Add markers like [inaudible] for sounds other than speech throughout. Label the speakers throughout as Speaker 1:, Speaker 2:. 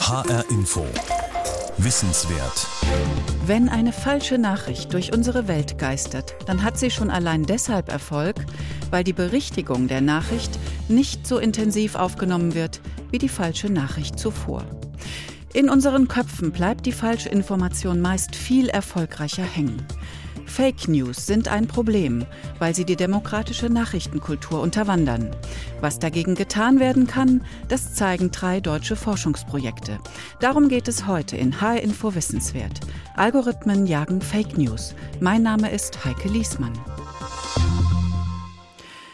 Speaker 1: HR Info. Wissenswert.
Speaker 2: Wenn eine falsche Nachricht durch unsere Welt geistert, dann hat sie schon allein deshalb Erfolg, weil die Berichtigung der Nachricht nicht so intensiv aufgenommen wird wie die falsche Nachricht zuvor. In unseren Köpfen bleibt die falsche Information meist viel erfolgreicher hängen. Fake News sind ein Problem, weil sie die demokratische Nachrichtenkultur unterwandern. Was dagegen getan werden kann, das zeigen drei deutsche Forschungsprojekte. Darum geht es heute in HR Info Wissenswert. Algorithmen jagen Fake News. Mein Name ist Heike Liesmann.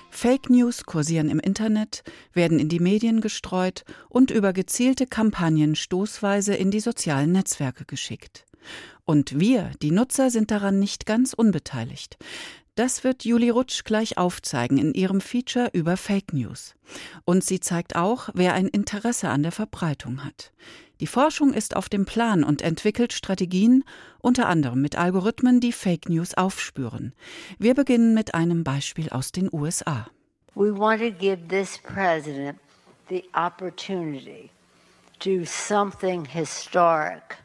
Speaker 2: Fake News kursieren im Internet, werden in die Medien gestreut und über gezielte Kampagnen stoßweise in die sozialen Netzwerke geschickt. Und wir, die Nutzer, sind daran nicht ganz unbeteiligt. Das wird Julie Rutsch gleich aufzeigen in ihrem Feature über Fake News. Und sie zeigt auch, wer ein Interesse an der Verbreitung hat. Die Forschung ist auf dem Plan und entwickelt Strategien, unter anderem mit Algorithmen, die Fake News aufspüren. Wir beginnen mit einem Beispiel aus den USA.
Speaker 3: We want to give this president the opportunity to do something historic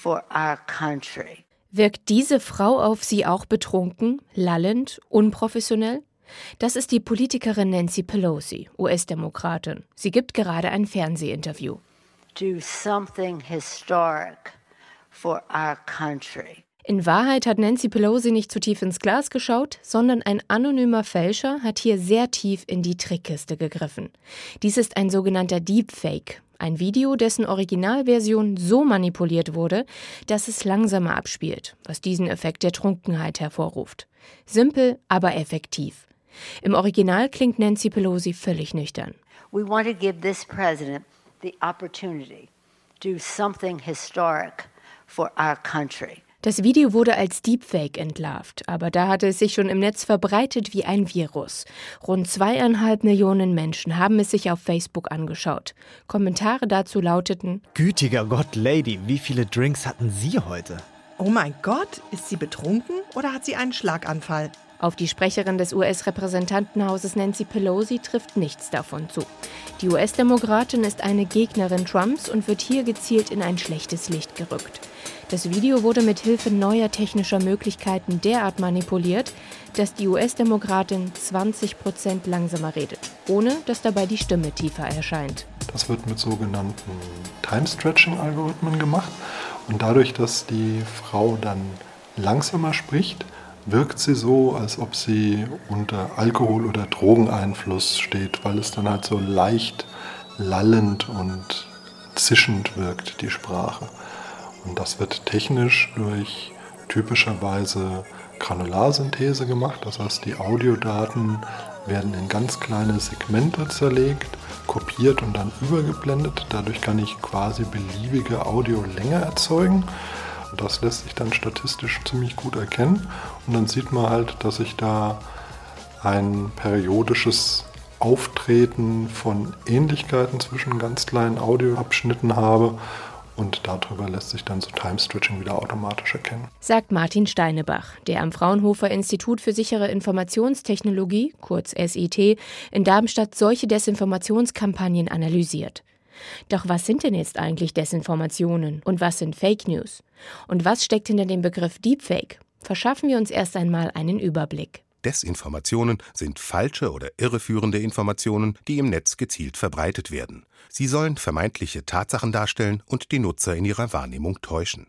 Speaker 3: for our country.
Speaker 4: Wirkt diese Frau auf Sie auch betrunken, lallend, unprofessionell? Das ist die Politikerin Nancy Pelosi, US-Demokratin. Sie gibt gerade ein Fernsehinterview.
Speaker 3: Do something historic for our country.
Speaker 4: In Wahrheit hat Nancy Pelosi nicht zu tief ins Glas geschaut, sondern ein anonymer Fälscher hat hier sehr tief in die Trickkiste gegriffen. Dies ist ein sogenannter Deepfake, ein Video, dessen Originalversion so manipuliert wurde, dass es langsamer abspielt, was diesen Effekt der Trunkenheit hervorruft. Simpel, aber effektiv. Im Original klingt Nancy Pelosi völlig nüchtern.
Speaker 3: We want to give this president the opportunity to do something historic for our country.
Speaker 4: Das Video wurde als Deepfake entlarvt, aber da hatte es sich schon im Netz verbreitet wie ein Virus. Rund zweieinhalb Millionen Menschen haben es sich auf Facebook angeschaut. Kommentare dazu lauteten:
Speaker 5: Gütiger Gott, Lady, wie viele Drinks hatten Sie heute?
Speaker 6: Oh mein Gott, ist sie betrunken oder hat sie einen Schlaganfall?
Speaker 4: Auf die Sprecherin des US-Repräsentantenhauses Nancy Pelosi trifft nichts davon zu. Die US-Demokratin ist eine Gegnerin Trumps und wird hier gezielt in ein schlechtes Licht gerückt. Das Video wurde mit Hilfe neuer technischer Möglichkeiten derart manipuliert, dass die US-Demokratin 20 Prozent langsamer redet, ohne dass dabei die Stimme tiefer erscheint.
Speaker 7: Das wird mit sogenannten Time-Stretching-Algorithmen gemacht. Und dadurch, dass die Frau dann langsamer spricht, wirkt sie so, als ob sie unter Alkohol- oder Drogeneinfluss steht, weil es dann halt so leicht lallend und zischend wirkt, die Sprache. Und das wird technisch durch typischerweise Granularsynthese gemacht. Das heißt, die Audiodaten werden in ganz kleine Segmente zerlegt, kopiert und dann übergeblendet. Dadurch kann ich quasi beliebige Audiolänge erzeugen. Das lässt sich dann statistisch ziemlich gut erkennen. Und dann sieht man halt, dass ich da ein periodisches Auftreten von Ähnlichkeiten zwischen ganz kleinen Audioabschnitten habe und darüber lässt sich dann so Time-Stretching wieder automatisch erkennen.
Speaker 4: Sagt Martin Steinebach, der am Fraunhofer Institut für sichere Informationstechnologie, kurz SIT, in Darmstadt solche Desinformationskampagnen analysiert. Doch was sind denn jetzt eigentlich Desinformationen und was sind Fake News? Und was steckt hinter dem Begriff Deepfake? Verschaffen wir uns erst einmal einen Überblick.
Speaker 8: Desinformationen sind falsche oder irreführende Informationen, die im Netz gezielt verbreitet werden. Sie sollen vermeintliche Tatsachen darstellen und die Nutzer in ihrer Wahrnehmung täuschen.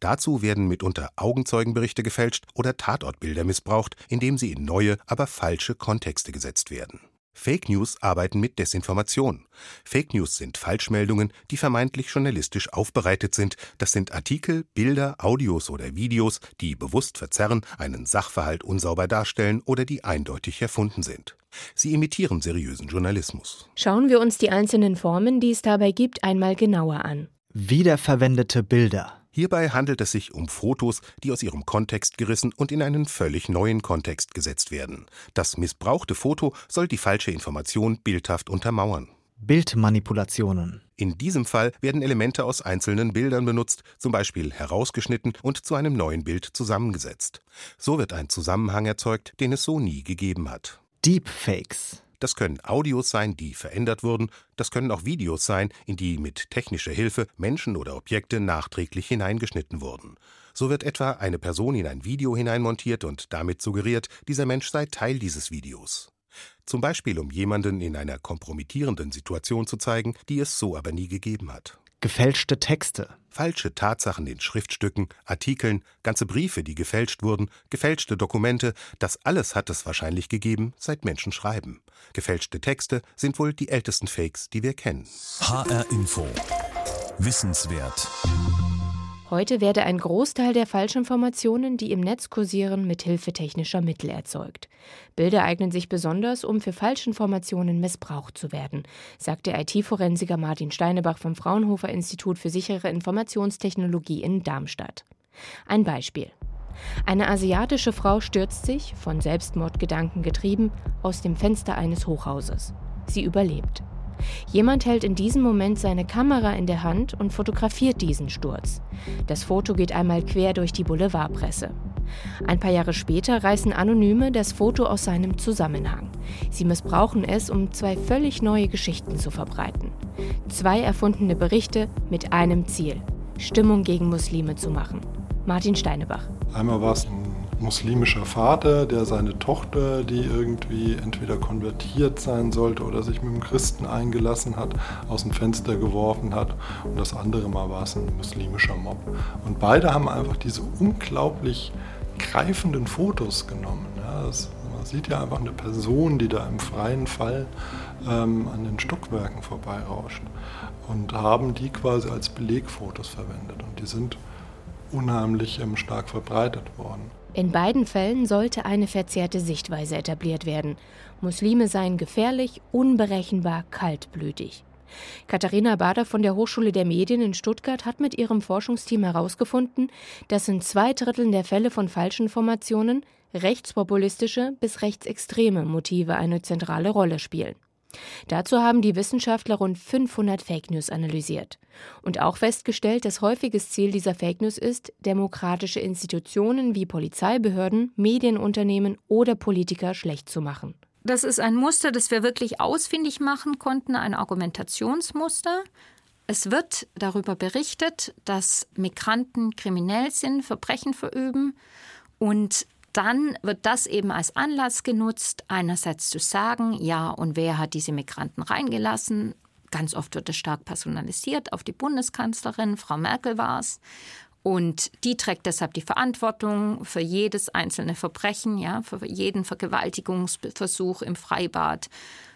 Speaker 8: Dazu werden mitunter Augenzeugenberichte gefälscht oder Tatortbilder missbraucht, indem sie in neue, aber falsche Kontexte gesetzt werden. Fake News arbeiten mit Desinformation. Fake News sind Falschmeldungen, die vermeintlich journalistisch aufbereitet sind. Das sind Artikel, Bilder, Audios oder Videos, die bewusst verzerren, einen Sachverhalt unsauber darstellen oder die eindeutig erfunden sind. Sie imitieren seriösen Journalismus.
Speaker 4: Schauen wir uns die einzelnen Formen, die es dabei gibt, einmal genauer an.
Speaker 5: Wiederverwendete Bilder.
Speaker 8: Hierbei handelt es sich um Fotos, die aus ihrem Kontext gerissen und in einen völlig neuen Kontext gesetzt werden. Das missbrauchte Foto soll die falsche Information bildhaft untermauern.
Speaker 5: Bildmanipulationen.
Speaker 8: In diesem Fall werden Elemente aus einzelnen Bildern benutzt, zum Beispiel herausgeschnitten und zu einem neuen Bild zusammengesetzt. So wird ein Zusammenhang erzeugt, den es so nie gegeben hat.
Speaker 5: Deepfakes.
Speaker 8: Das können Audios sein, die verändert wurden, das können auch Videos sein, in die mit technischer Hilfe Menschen oder Objekte nachträglich hineingeschnitten wurden. So wird etwa eine Person in ein Video hineinmontiert und damit suggeriert, dieser Mensch sei Teil dieses Videos. Zum Beispiel, um jemanden in einer kompromittierenden Situation zu zeigen, die es so aber nie gegeben hat.
Speaker 5: Gefälschte Texte.
Speaker 8: Falsche Tatsachen in Schriftstücken, Artikeln, ganze Briefe, die gefälscht wurden, gefälschte Dokumente, das alles hat es wahrscheinlich gegeben, seit Menschen schreiben. Gefälschte Texte sind wohl die ältesten Fakes, die wir kennen.
Speaker 1: HR Info. Wissenswert.
Speaker 4: Heute werde ein Großteil der Falschinformationen, die im Netz kursieren, mit Hilfe technischer Mittel erzeugt. Bilder eignen sich besonders, um für Falschinformationen missbraucht zu werden, sagt der IT-Forensiker Martin Steinebach vom Fraunhofer Institut für sichere Informationstechnologie in Darmstadt. Ein Beispiel. Eine asiatische Frau stürzt sich, von Selbstmordgedanken getrieben, aus dem Fenster eines Hochhauses. Sie überlebt. Jemand hält in diesem Moment seine Kamera in der Hand und fotografiert diesen Sturz. Das Foto geht einmal quer durch die Boulevardpresse. Ein paar Jahre später reißen Anonyme das Foto aus seinem Zusammenhang. Sie missbrauchen es, um zwei völlig neue Geschichten zu verbreiten. Zwei erfundene Berichte mit einem Ziel: Stimmung gegen Muslime zu machen. Martin Steinebach.
Speaker 7: Einmal war es ein muslimischer Vater, der seine Tochter, die irgendwie entweder konvertiert sein sollte oder sich mit dem Christen eingelassen hat, aus dem Fenster geworfen hat. Und das andere Mal war es ein muslimischer Mob. Und beide haben einfach diese unglaublich greifenden Fotos genommen. Ja, das, man sieht ja einfach eine Person, die da im freien Fall ähm, an den Stockwerken vorbeirauscht. Und haben die quasi als Belegfotos verwendet. Und die sind unheimlich ähm, stark verbreitet worden.
Speaker 4: In beiden Fällen sollte eine verzerrte Sichtweise etabliert werden. Muslime seien gefährlich, unberechenbar, kaltblütig. Katharina Bader von der Hochschule der Medien in Stuttgart hat mit ihrem Forschungsteam herausgefunden, dass in zwei Dritteln der Fälle von Falschinformationen rechtspopulistische bis rechtsextreme Motive eine zentrale Rolle spielen. Dazu haben die Wissenschaftler rund 500 Fake News analysiert und auch festgestellt, dass häufiges Ziel dieser Fake News ist, demokratische Institutionen wie Polizeibehörden, Medienunternehmen oder Politiker schlecht zu machen.
Speaker 9: Das ist ein Muster, das wir wirklich ausfindig machen konnten, ein Argumentationsmuster. Es wird darüber berichtet, dass Migranten kriminell sind, Verbrechen verüben und dann wird das eben als Anlass genutzt, einerseits zu sagen, ja, und wer hat diese Migranten reingelassen? Ganz oft wird es stark personalisiert auf die Bundeskanzlerin, Frau Merkel war es. Und die trägt deshalb die Verantwortung für jedes einzelne Verbrechen, ja, für jeden Vergewaltigungsversuch im Freibad,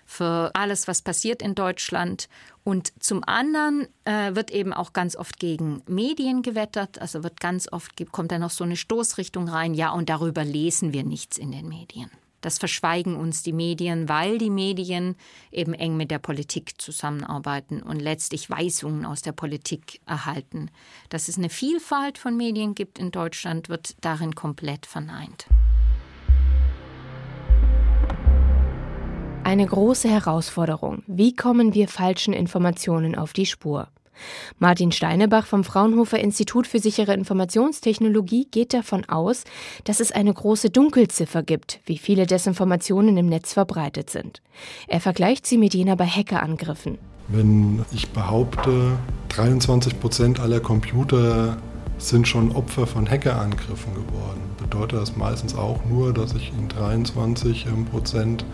Speaker 9: für alles, was passiert in Deutschland. Und zum anderen äh, wird eben auch ganz oft gegen Medien gewettert. Also wird ganz oft kommt da noch so eine Stoßrichtung rein. Ja, und darüber lesen wir nichts in den Medien. Das verschweigen uns die Medien, weil die Medien eben eng mit der Politik zusammenarbeiten und letztlich Weisungen aus der Politik erhalten. Dass es eine Vielfalt von Medien gibt in Deutschland, wird darin komplett verneint.
Speaker 4: Eine große Herausforderung. Wie kommen wir falschen Informationen auf die Spur? Martin Steinebach vom Fraunhofer Institut für sichere Informationstechnologie geht davon aus, dass es eine große Dunkelziffer gibt, wie viele Desinformationen im Netz verbreitet sind. Er vergleicht sie mit jener bei Hackerangriffen.
Speaker 7: Wenn ich behaupte, 23 Prozent aller Computer sind schon Opfer von Hackerangriffen geworden, bedeutet das meistens auch nur, dass ich in 23 Prozent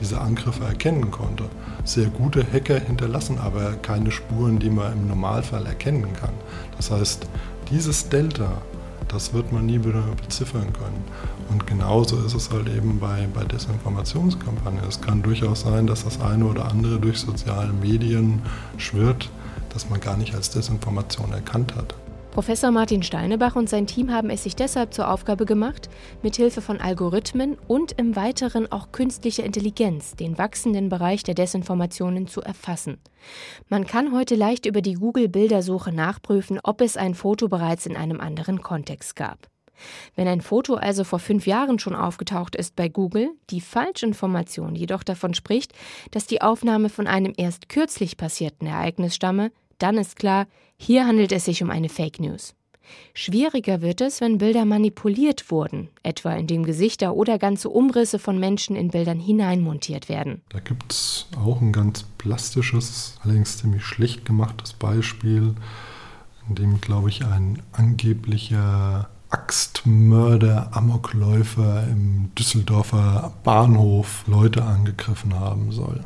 Speaker 7: diese Angriffe erkennen konnte. Sehr gute Hacker hinterlassen aber keine Spuren, die man im Normalfall erkennen kann. Das heißt, dieses Delta, das wird man nie wieder beziffern können. Und genauso ist es halt eben bei, bei Desinformationskampagnen. Es kann durchaus sein, dass das eine oder andere durch soziale Medien schwirrt, das man gar nicht als Desinformation erkannt hat.
Speaker 4: Professor Martin Steinebach und sein Team haben es sich deshalb zur Aufgabe gemacht, mithilfe von Algorithmen und im Weiteren auch künstlicher Intelligenz den wachsenden Bereich der Desinformationen zu erfassen. Man kann heute leicht über die Google-Bildersuche nachprüfen, ob es ein Foto bereits in einem anderen Kontext gab. Wenn ein Foto also vor fünf Jahren schon aufgetaucht ist bei Google, die Falschinformation jedoch davon spricht, dass die Aufnahme von einem erst kürzlich passierten Ereignis stamme, dann ist klar, hier handelt es sich um eine Fake News. Schwieriger wird es, wenn Bilder manipuliert wurden, etwa indem Gesichter oder ganze Umrisse von Menschen in Bildern hineinmontiert werden.
Speaker 7: Da gibt es auch ein ganz plastisches, allerdings ziemlich schlecht gemachtes Beispiel, in dem, glaube ich, ein angeblicher Axtmörder, Amokläufer im Düsseldorfer Bahnhof Leute angegriffen haben soll.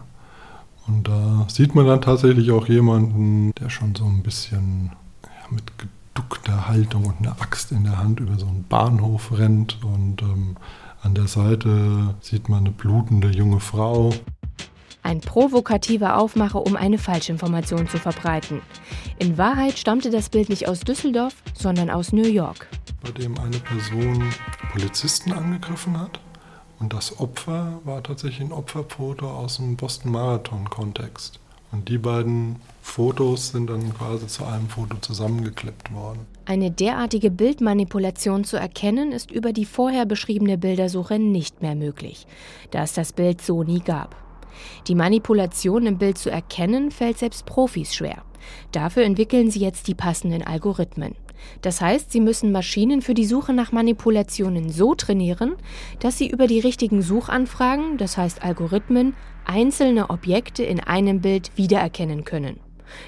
Speaker 7: Und da sieht man dann tatsächlich auch jemanden, der schon so ein bisschen ja, mit geduckter Haltung und einer Axt in der Hand über so einen Bahnhof rennt. Und ähm, an der Seite sieht man eine blutende junge Frau.
Speaker 4: Ein provokativer Aufmacher, um eine Falschinformation zu verbreiten. In Wahrheit stammte das Bild nicht aus Düsseldorf, sondern aus New York.
Speaker 7: Bei dem eine Person Polizisten angegriffen hat. Und das Opfer war tatsächlich ein Opferfoto aus dem Boston Marathon-Kontext. Und die beiden Fotos sind dann quasi zu einem Foto zusammengeklippt worden.
Speaker 4: Eine derartige Bildmanipulation zu erkennen, ist über die vorher beschriebene Bildersuche nicht mehr möglich, da es das Bild so nie gab. Die Manipulation im Bild zu erkennen, fällt selbst Profis schwer. Dafür entwickeln sie jetzt die passenden Algorithmen. Das heißt, sie müssen Maschinen für die Suche nach Manipulationen so trainieren, dass sie über die richtigen Suchanfragen, das heißt Algorithmen, einzelne Objekte in einem Bild wiedererkennen können.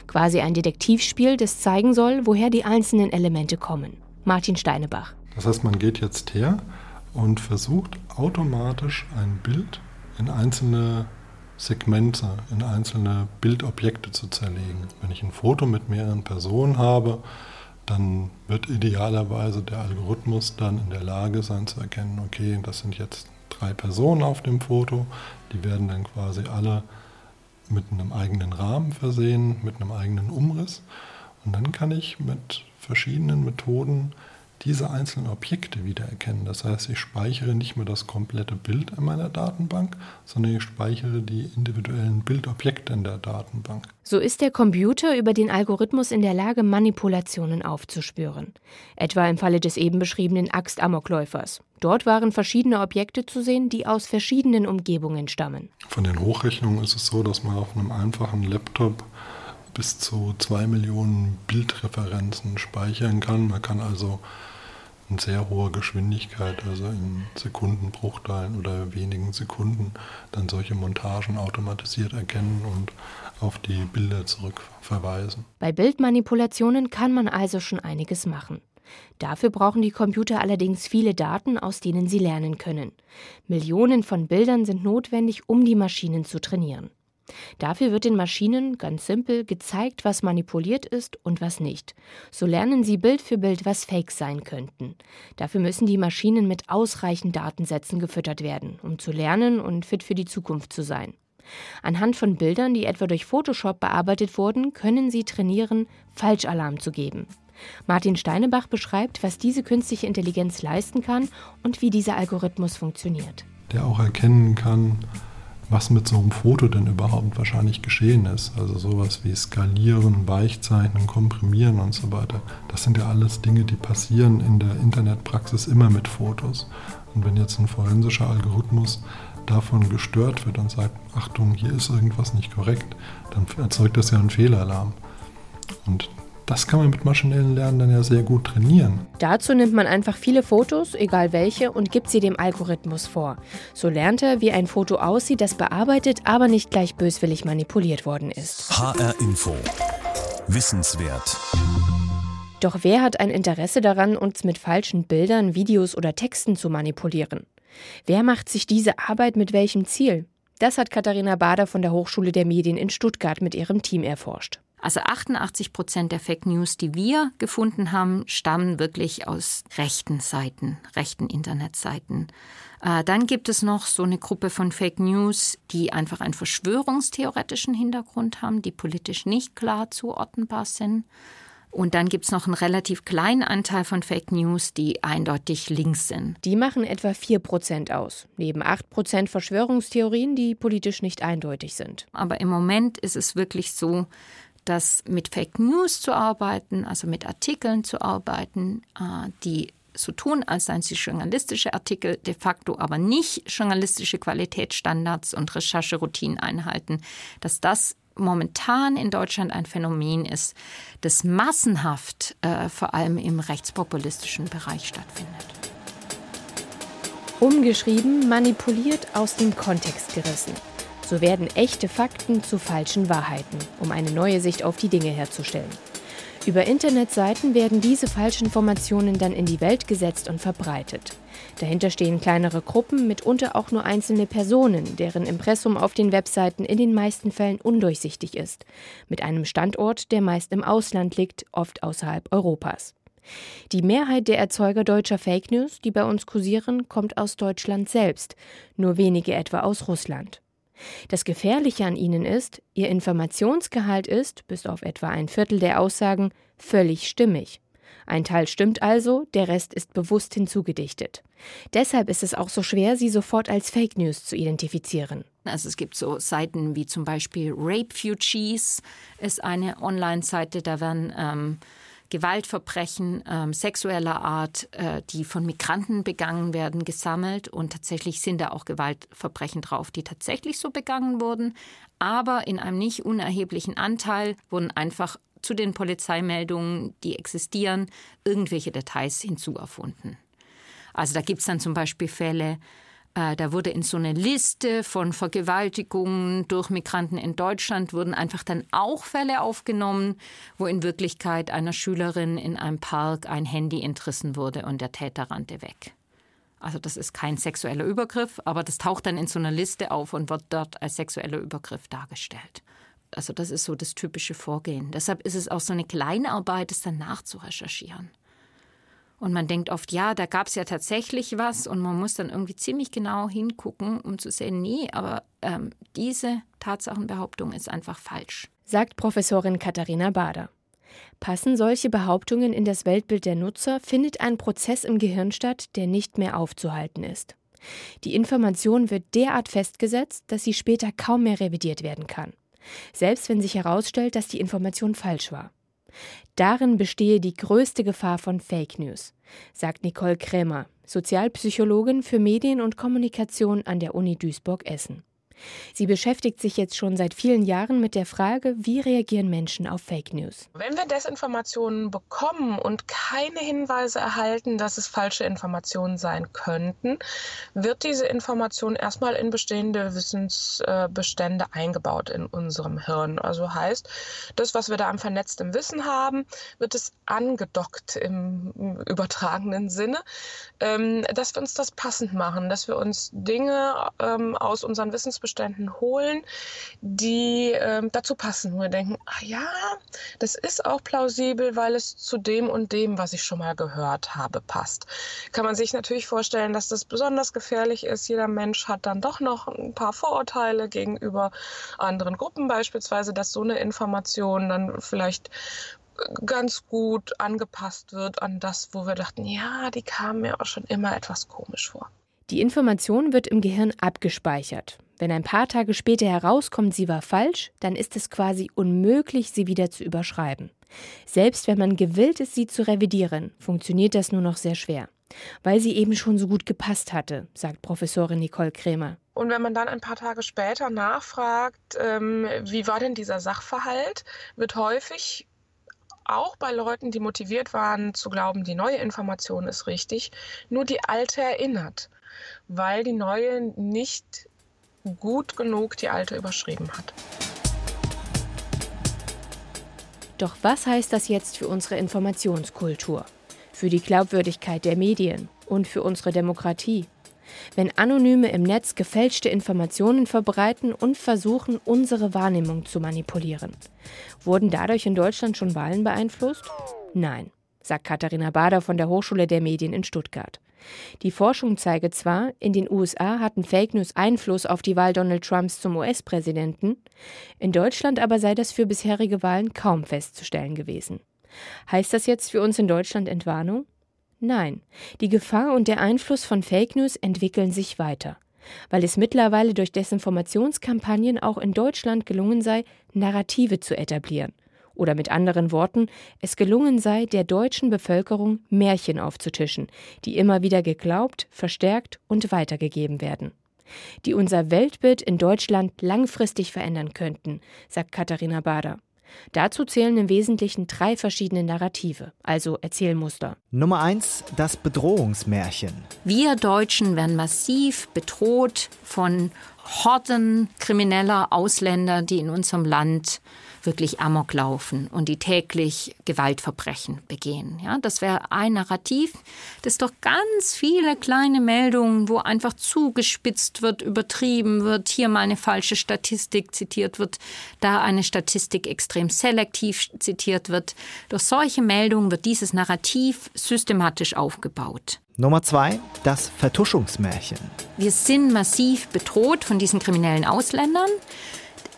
Speaker 4: Quasi ein Detektivspiel, das zeigen soll, woher die einzelnen Elemente kommen. Martin Steinebach.
Speaker 7: Das heißt, man geht jetzt her und versucht automatisch ein Bild in einzelne Segmente, in einzelne Bildobjekte zu zerlegen. Wenn ich ein Foto mit mehreren Personen habe, dann wird idealerweise der Algorithmus dann in der Lage sein zu erkennen, okay, das sind jetzt drei Personen auf dem Foto, die werden dann quasi alle mit einem eigenen Rahmen versehen, mit einem eigenen Umriss. Und dann kann ich mit verschiedenen Methoden diese einzelnen Objekte wiedererkennen. Das heißt, ich speichere nicht mehr das komplette Bild in meiner Datenbank, sondern ich speichere die individuellen Bildobjekte in der Datenbank.
Speaker 4: So ist der Computer über den Algorithmus in der Lage, Manipulationen aufzuspüren. Etwa im Falle des eben beschriebenen Axt-Amokläufers. Dort waren verschiedene Objekte zu sehen, die aus verschiedenen Umgebungen stammen.
Speaker 7: Von den Hochrechnungen ist es so, dass man auf einem einfachen Laptop bis zu zwei Millionen Bildreferenzen speichern kann. Man kann also in sehr hoher Geschwindigkeit, also in Sekundenbruchteilen oder wenigen Sekunden, dann solche Montagen automatisiert erkennen und auf die Bilder zurückverweisen.
Speaker 4: Bei Bildmanipulationen kann man also schon einiges machen. Dafür brauchen die Computer allerdings viele Daten, aus denen sie lernen können. Millionen von Bildern sind notwendig, um die Maschinen zu trainieren. Dafür wird den Maschinen ganz simpel gezeigt, was manipuliert ist und was nicht. So lernen sie Bild für Bild, was Fakes sein könnten. Dafür müssen die Maschinen mit ausreichend Datensätzen gefüttert werden, um zu lernen und fit für die Zukunft zu sein. Anhand von Bildern, die etwa durch Photoshop bearbeitet wurden, können sie trainieren, Falschalarm zu geben. Martin Steinebach beschreibt, was diese künstliche Intelligenz leisten kann und wie dieser Algorithmus funktioniert.
Speaker 7: Der auch erkennen kann, was mit so einem Foto denn überhaupt wahrscheinlich geschehen ist. Also sowas wie Skalieren, Weichzeichnen, Komprimieren und so weiter. Das sind ja alles Dinge, die passieren in der Internetpraxis immer mit Fotos. Und wenn jetzt ein forensischer Algorithmus davon gestört wird und sagt, Achtung, hier ist irgendwas nicht korrekt, dann erzeugt das ja einen Fehlalarm. Und das kann man mit maschinellen Lernen dann ja sehr gut trainieren.
Speaker 4: Dazu nimmt man einfach viele Fotos, egal welche, und gibt sie dem Algorithmus vor. So lernt er, wie ein Foto aussieht, das bearbeitet, aber nicht gleich böswillig manipuliert worden ist.
Speaker 1: HR Info. Wissenswert.
Speaker 4: Doch wer hat ein Interesse daran, uns mit falschen Bildern, Videos oder Texten zu manipulieren? Wer macht sich diese Arbeit mit welchem Ziel? Das hat Katharina Bader von der Hochschule der Medien in Stuttgart mit ihrem Team erforscht.
Speaker 9: Also 88 Prozent der Fake News, die wir gefunden haben, stammen wirklich aus rechten Seiten, rechten Internetseiten. Äh, dann gibt es noch so eine Gruppe von Fake News, die einfach einen verschwörungstheoretischen Hintergrund haben, die politisch nicht klar zuordnenbar sind. Und dann gibt es noch einen relativ kleinen Anteil von Fake News, die eindeutig links sind.
Speaker 4: Die machen etwa 4% aus, neben 8% Verschwörungstheorien, die politisch nicht eindeutig sind.
Speaker 9: Aber im Moment ist es wirklich so, dass mit Fake News zu arbeiten, also mit Artikeln zu arbeiten, äh, die so tun, als seien sie journalistische Artikel, de facto aber nicht journalistische Qualitätsstandards und Rechercheroutinen einhalten, dass das momentan in Deutschland ein Phänomen ist, das massenhaft äh, vor allem im rechtspopulistischen Bereich stattfindet.
Speaker 4: Umgeschrieben, manipuliert, aus dem Kontext gerissen. So werden echte Fakten zu falschen Wahrheiten, um eine neue Sicht auf die Dinge herzustellen. Über Internetseiten werden diese Falschinformationen dann in die Welt gesetzt und verbreitet. Dahinter stehen kleinere Gruppen, mitunter auch nur einzelne Personen, deren Impressum auf den Webseiten in den meisten Fällen undurchsichtig ist, mit einem Standort, der meist im Ausland liegt, oft außerhalb Europas. Die Mehrheit der Erzeuger deutscher Fake News, die bei uns kursieren, kommt aus Deutschland selbst, nur wenige etwa aus Russland. Das Gefährliche an ihnen ist, ihr Informationsgehalt ist, bis auf etwa ein Viertel der Aussagen, völlig stimmig. Ein Teil stimmt also, der Rest ist bewusst hinzugedichtet. Deshalb ist es auch so schwer, sie sofort als Fake News zu identifizieren.
Speaker 9: Also es gibt so Seiten wie zum Beispiel Rapefugees ist eine Online-Seite, da werden ähm, Gewaltverbrechen ähm, sexueller Art, äh, die von Migranten begangen werden, gesammelt. Und tatsächlich sind da auch Gewaltverbrechen drauf, die tatsächlich so begangen wurden. Aber in einem nicht unerheblichen Anteil wurden einfach zu den Polizeimeldungen, die existieren, irgendwelche Details hinzuerfunden. Also da gibt es dann zum Beispiel Fälle, äh, da wurde in so eine Liste von Vergewaltigungen durch Migranten in Deutschland wurden einfach dann auch Fälle aufgenommen, wo in Wirklichkeit einer Schülerin in einem Park ein Handy entrissen wurde und der Täter rannte weg. Also das ist kein sexueller Übergriff, aber das taucht dann in so einer Liste auf und wird dort als sexueller Übergriff dargestellt. Also das ist so das typische Vorgehen. Deshalb ist es auch so eine Kleinarbeit, das dann nachzurecherchieren. Und man denkt oft, ja, da gab es ja tatsächlich was und man muss dann irgendwie ziemlich genau hingucken, um zu sehen, nee, aber ähm, diese Tatsachenbehauptung ist einfach falsch.
Speaker 4: Sagt Professorin Katharina Bader. Passen solche Behauptungen in das Weltbild der Nutzer, findet ein Prozess im Gehirn statt, der nicht mehr aufzuhalten ist. Die Information wird derart festgesetzt, dass sie später kaum mehr revidiert werden kann. Selbst wenn sich herausstellt, dass die Information falsch war. Darin bestehe die größte Gefahr von Fake News, sagt Nicole Krämer, Sozialpsychologin für Medien und Kommunikation an der Uni Duisburg-Essen. Sie beschäftigt sich jetzt schon seit vielen Jahren mit der Frage, wie reagieren Menschen auf Fake News.
Speaker 10: Wenn wir Desinformationen bekommen und keine Hinweise erhalten, dass es falsche Informationen sein könnten, wird diese Information erstmal in bestehende Wissensbestände eingebaut in unserem Hirn. Also heißt, das, was wir da am vernetzten Wissen haben, wird es angedockt im übertragenen Sinne, ähm, dass wir uns das passend machen, dass wir uns Dinge ähm, aus unseren Wissensbeständen Wissensbeständen holen, die äh, dazu passen, wo wir denken, ah ja, das ist auch plausibel, weil es zu dem und dem, was ich schon mal gehört habe, passt. Kann man sich natürlich vorstellen, dass das besonders gefährlich ist. Jeder Mensch hat dann doch noch ein paar Vorurteile gegenüber anderen Gruppen beispielsweise, dass so eine Information dann vielleicht ganz gut angepasst wird an das, wo wir dachten, ja, die kam mir auch schon immer etwas komisch vor.
Speaker 4: Die Information wird im Gehirn abgespeichert. Wenn ein paar Tage später herauskommt, sie war falsch, dann ist es quasi unmöglich, sie wieder zu überschreiben. Selbst wenn man gewillt ist, sie zu revidieren, funktioniert das nur noch sehr schwer, weil sie eben schon so gut gepasst hatte, sagt Professorin Nicole Krämer.
Speaker 10: Und wenn man dann ein paar Tage später nachfragt, ähm, wie war denn dieser Sachverhalt, wird häufig auch bei Leuten, die motiviert waren zu glauben, die neue Information ist richtig, nur die alte erinnert, weil die neue nicht gut genug die alte überschrieben hat.
Speaker 4: Doch was heißt das jetzt für unsere Informationskultur, für die Glaubwürdigkeit der Medien und für unsere Demokratie? Wenn Anonyme im Netz gefälschte Informationen verbreiten und versuchen, unsere Wahrnehmung zu manipulieren. Wurden dadurch in Deutschland schon Wahlen beeinflusst? Nein, sagt Katharina Bader von der Hochschule der Medien in Stuttgart. Die Forschung zeige zwar, in den USA hatten Fake News Einfluss auf die Wahl Donald Trumps zum US-Präsidenten, in Deutschland aber sei das für bisherige Wahlen kaum festzustellen gewesen. Heißt das jetzt für uns in Deutschland Entwarnung? Nein, die Gefahr und der Einfluss von Fake News entwickeln sich weiter, weil es mittlerweile durch Desinformationskampagnen auch in Deutschland gelungen sei, Narrative zu etablieren – oder mit anderen Worten, es gelungen sei, der deutschen Bevölkerung Märchen aufzutischen, die immer wieder geglaubt, verstärkt und weitergegeben werden. die unser Weltbild in Deutschland langfristig verändern könnten, sagt Katharina Bader. Dazu zählen im Wesentlichen drei verschiedene Narrative, also Erzählmuster.
Speaker 5: Nummer eins, das Bedrohungsmärchen.
Speaker 9: Wir Deutschen werden massiv bedroht von Horden krimineller Ausländer, die in unserem Land wirklich Amok laufen und die täglich Gewaltverbrechen begehen. Ja, das wäre ein Narrativ. Das doch ganz viele kleine Meldungen, wo einfach zugespitzt wird, übertrieben wird, hier mal eine falsche Statistik zitiert wird, da eine Statistik extrem selektiv zitiert wird. Durch solche Meldungen wird dieses Narrativ systematisch aufgebaut.
Speaker 5: Nummer zwei, das Vertuschungsmärchen.
Speaker 9: Wir sind massiv bedroht von diesen kriminellen Ausländern.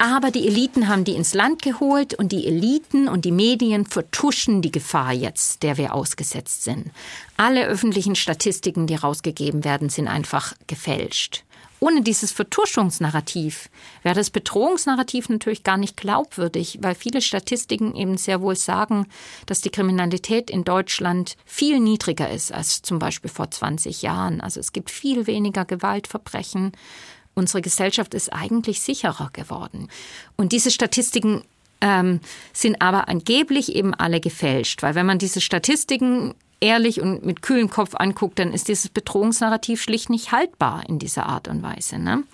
Speaker 9: Aber die Eliten haben die ins Land geholt und die Eliten und die Medien vertuschen die Gefahr jetzt, der wir ausgesetzt sind. Alle öffentlichen Statistiken, die rausgegeben werden, sind einfach gefälscht. Ohne dieses Vertuschungsnarrativ wäre das Bedrohungsnarrativ natürlich gar nicht glaubwürdig, weil viele Statistiken eben sehr wohl sagen, dass die Kriminalität in Deutschland viel niedriger ist als zum Beispiel vor 20 Jahren. Also es gibt viel weniger Gewaltverbrechen, Unsere Gesellschaft ist eigentlich sicherer geworden. Und diese Statistiken ähm, sind aber angeblich eben alle gefälscht, weil wenn man diese Statistiken ehrlich und mit kühlem Kopf anguckt, dann ist dieses Bedrohungsnarrativ schlicht nicht haltbar in dieser Art und Weise. Ne?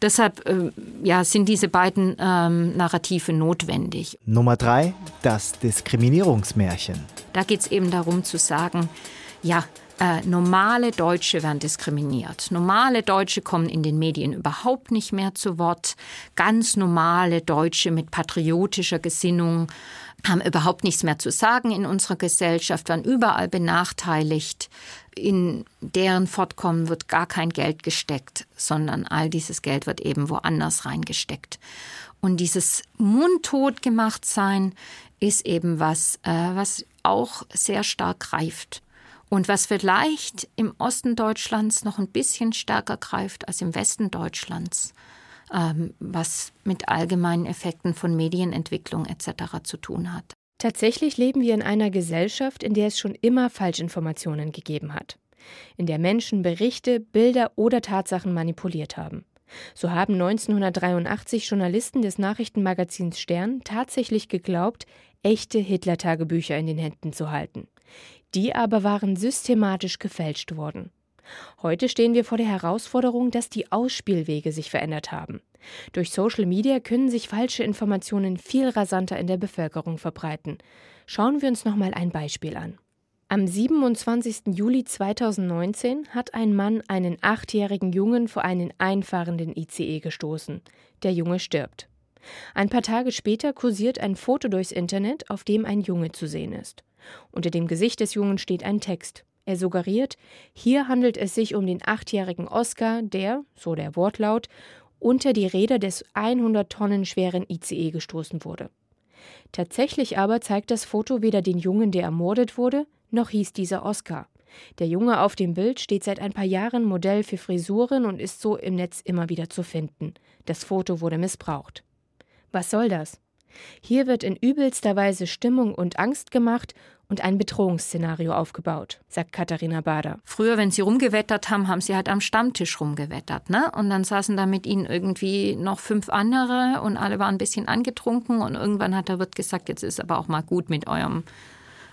Speaker 9: Deshalb äh, ja, sind diese beiden ähm, Narrative notwendig.
Speaker 5: Nummer drei, das Diskriminierungsmärchen.
Speaker 9: Da geht es eben darum zu sagen, ja, äh, normale Deutsche werden diskriminiert. Normale Deutsche kommen in den Medien überhaupt nicht mehr zu Wort. Ganz normale Deutsche mit patriotischer Gesinnung haben überhaupt nichts mehr zu sagen in unserer Gesellschaft, werden überall benachteiligt. In deren Fortkommen wird gar kein Geld gesteckt, sondern all dieses Geld wird eben woanders reingesteckt. Und dieses mundtot gemacht sein ist eben was, äh, was auch sehr stark greift. Und was vielleicht im Osten Deutschlands noch ein bisschen stärker greift als im Westen Deutschlands, ähm, was mit allgemeinen Effekten von Medienentwicklung etc. zu tun hat.
Speaker 4: Tatsächlich leben wir in einer Gesellschaft, in der es schon immer Falschinformationen gegeben hat, in der Menschen Berichte, Bilder oder Tatsachen manipuliert haben. So haben 1983 Journalisten des Nachrichtenmagazins Stern tatsächlich geglaubt, echte Hitler-Tagebücher in den Händen zu halten. Die aber waren systematisch gefälscht worden. Heute stehen wir vor der Herausforderung, dass die Ausspielwege sich verändert haben. Durch Social Media können sich falsche Informationen viel rasanter in der Bevölkerung verbreiten. Schauen wir uns noch mal ein Beispiel an. Am 27. Juli 2019 hat ein Mann einen achtjährigen Jungen vor einen einfahrenden ICE gestoßen. Der Junge stirbt. Ein paar Tage später kursiert ein Foto durchs Internet, auf dem ein Junge zu sehen ist. Unter dem Gesicht des Jungen steht ein Text. Er suggeriert, hier handelt es sich um den achtjährigen Oscar, der, so der Wortlaut, unter die Räder des 100 Tonnen schweren ICE gestoßen wurde. Tatsächlich aber zeigt das Foto weder den Jungen, der ermordet wurde, noch hieß dieser Oscar. Der Junge auf dem Bild steht seit ein paar Jahren Modell für Frisuren und ist so im Netz immer wieder zu finden. Das Foto wurde missbraucht. Was soll das? Hier wird in übelster Weise Stimmung und Angst gemacht und ein Bedrohungsszenario aufgebaut, sagt Katharina Bader.
Speaker 9: Früher, wenn sie rumgewettert haben, haben sie halt am Stammtisch rumgewettert, ne? Und dann saßen da mit ihnen irgendwie noch fünf andere und alle waren ein bisschen angetrunken und irgendwann hat der Wirt gesagt, jetzt ist aber auch mal gut mit eurem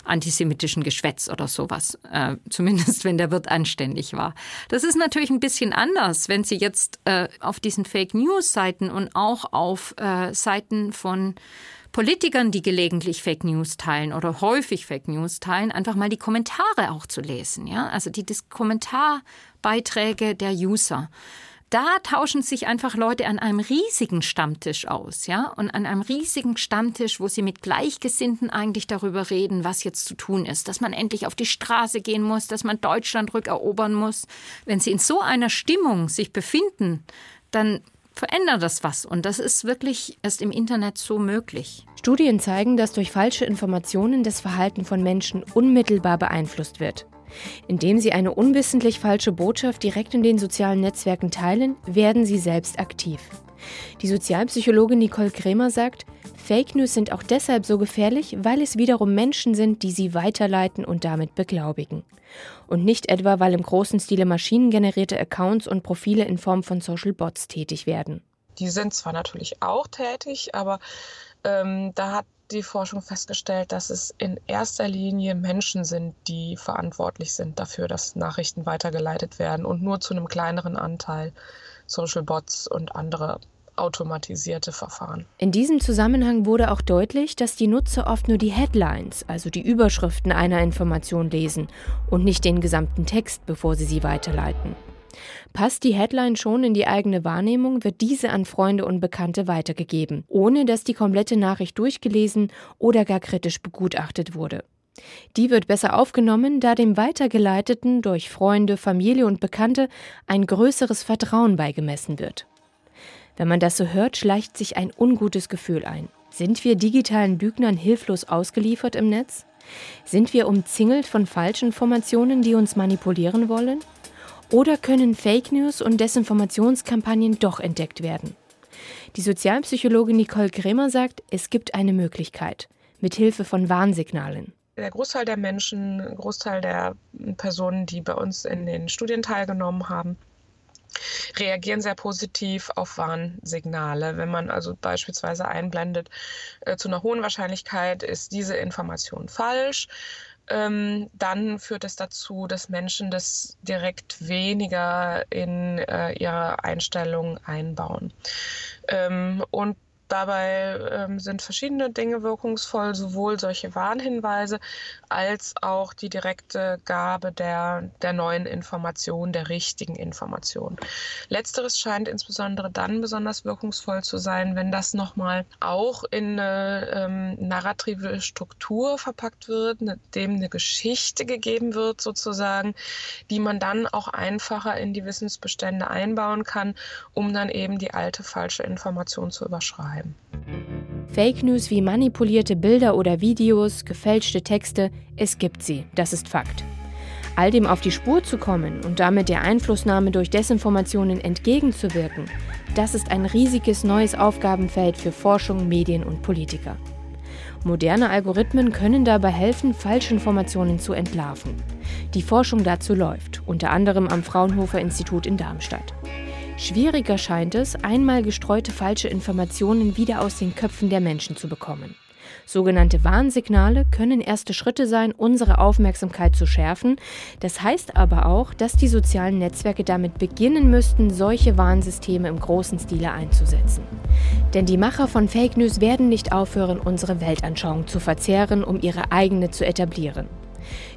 Speaker 9: antisemitischen Geschwätz oder sowas. Äh, [laughs] zumindest wenn der Wirt anständig war. Das ist natürlich ein bisschen anders, wenn Sie jetzt äh, auf diesen Fake News Seiten und auch auf äh, Seiten von Politikern, die gelegentlich Fake News teilen oder häufig Fake News teilen, einfach mal die Kommentare auch zu lesen. Ja? Also die, die Kommentarbeiträge der User da tauschen sich einfach Leute an einem riesigen Stammtisch aus, ja, und an einem riesigen Stammtisch, wo sie mit Gleichgesinnten eigentlich darüber reden, was jetzt zu tun ist, dass man endlich auf die Straße gehen muss, dass man Deutschland rückerobern muss. Wenn sie in so einer Stimmung sich befinden, dann verändert das was. Und das ist wirklich erst im Internet so möglich.
Speaker 4: Studien zeigen, dass durch falsche Informationen das Verhalten von Menschen unmittelbar beeinflusst wird. Indem sie eine unwissentlich falsche Botschaft direkt in den sozialen Netzwerken teilen, werden sie selbst aktiv. Die Sozialpsychologin Nicole Kremer sagt, Fake News sind auch deshalb so gefährlich, weil es wiederum Menschen sind, die sie weiterleiten und damit beglaubigen. Und nicht etwa, weil im großen Stile maschinengenerierte Accounts und Profile in Form von Social Bots tätig werden.
Speaker 10: Die sind zwar natürlich auch tätig, aber ähm, da hat die Forschung festgestellt, dass es in erster Linie Menschen sind, die verantwortlich sind dafür, dass Nachrichten weitergeleitet werden und nur zu einem kleineren Anteil Social Bots und andere automatisierte Verfahren.
Speaker 4: In diesem Zusammenhang wurde auch deutlich, dass die Nutzer oft nur die Headlines, also die Überschriften einer Information lesen und nicht den gesamten Text, bevor sie sie weiterleiten. Passt die Headline schon in die eigene Wahrnehmung, wird diese an Freunde und Bekannte weitergegeben, ohne dass die komplette Nachricht durchgelesen oder gar kritisch begutachtet wurde. Die wird besser aufgenommen, da dem Weitergeleiteten durch Freunde, Familie und Bekannte ein größeres Vertrauen beigemessen wird. Wenn man das so hört, schleicht sich ein ungutes Gefühl ein. Sind wir digitalen Lügnern hilflos ausgeliefert im Netz? Sind wir umzingelt von falschen Informationen, die uns manipulieren wollen? Oder können Fake News und Desinformationskampagnen doch entdeckt werden? Die Sozialpsychologin Nicole Kremer sagt, es gibt eine Möglichkeit, mit Hilfe von Warnsignalen.
Speaker 10: Der Großteil der Menschen, Großteil der Personen, die bei uns in den Studien teilgenommen haben, reagieren sehr positiv auf Warnsignale. Wenn man also beispielsweise einblendet, äh, zu einer hohen Wahrscheinlichkeit ist diese Information falsch, ähm, dann führt es dazu, dass Menschen das direkt weniger in äh, ihre Einstellungen einbauen. Ähm, und Dabei ähm, sind verschiedene Dinge wirkungsvoll, sowohl solche Warnhinweise als auch die direkte Gabe der, der neuen Information, der richtigen Information. Letzteres scheint insbesondere dann besonders wirkungsvoll zu sein, wenn das nochmal auch in eine ähm, narrative Struktur verpackt wird, ne, dem eine Geschichte gegeben wird sozusagen, die man dann auch einfacher in die Wissensbestände einbauen kann, um dann eben die alte falsche Information zu überschreiben bleiben.
Speaker 4: Fake News wie manipulierte Bilder oder Videos, gefälschte Texte, es gibt sie, das ist Fakt. All dem auf die Spur zu kommen und damit der Einflussnahme durch Desinformationen entgegenzuwirken, das ist ein riesiges neues Aufgabenfeld für Forschung, Medien und Politiker. Moderne Algorithmen können dabei helfen, Falschinformationen zu entlarven. Die Forschung dazu läuft, unter anderem am Fraunhofer Institut in Darmstadt. Schwieriger scheint es, einmal gestreute falsche Informationen wieder aus den Köpfen der Menschen zu bekommen. Sogenannte Warnsignale können erste Schritte sein, unsere Aufmerksamkeit zu schärfen. Das heißt aber auch, dass die sozialen Netzwerke damit beginnen müssten, solche Warnsysteme im großen Stile einzusetzen. Denn die Macher von Fake News werden nicht aufhören, unsere Weltanschauung zu verzehren, um ihre eigene zu etablieren.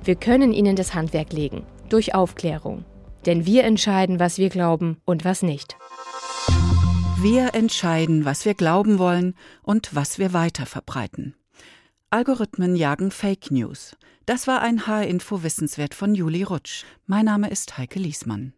Speaker 4: Wir können ihnen das Handwerk legen, durch Aufklärung, denn wir entscheiden, was wir glauben und was nicht.
Speaker 2: Wir entscheiden, was wir glauben wollen und was wir weiter verbreiten. Algorithmen jagen Fake News. Das war ein H-Info Wissenswert von Juli Rutsch. Mein Name ist Heike Liesmann.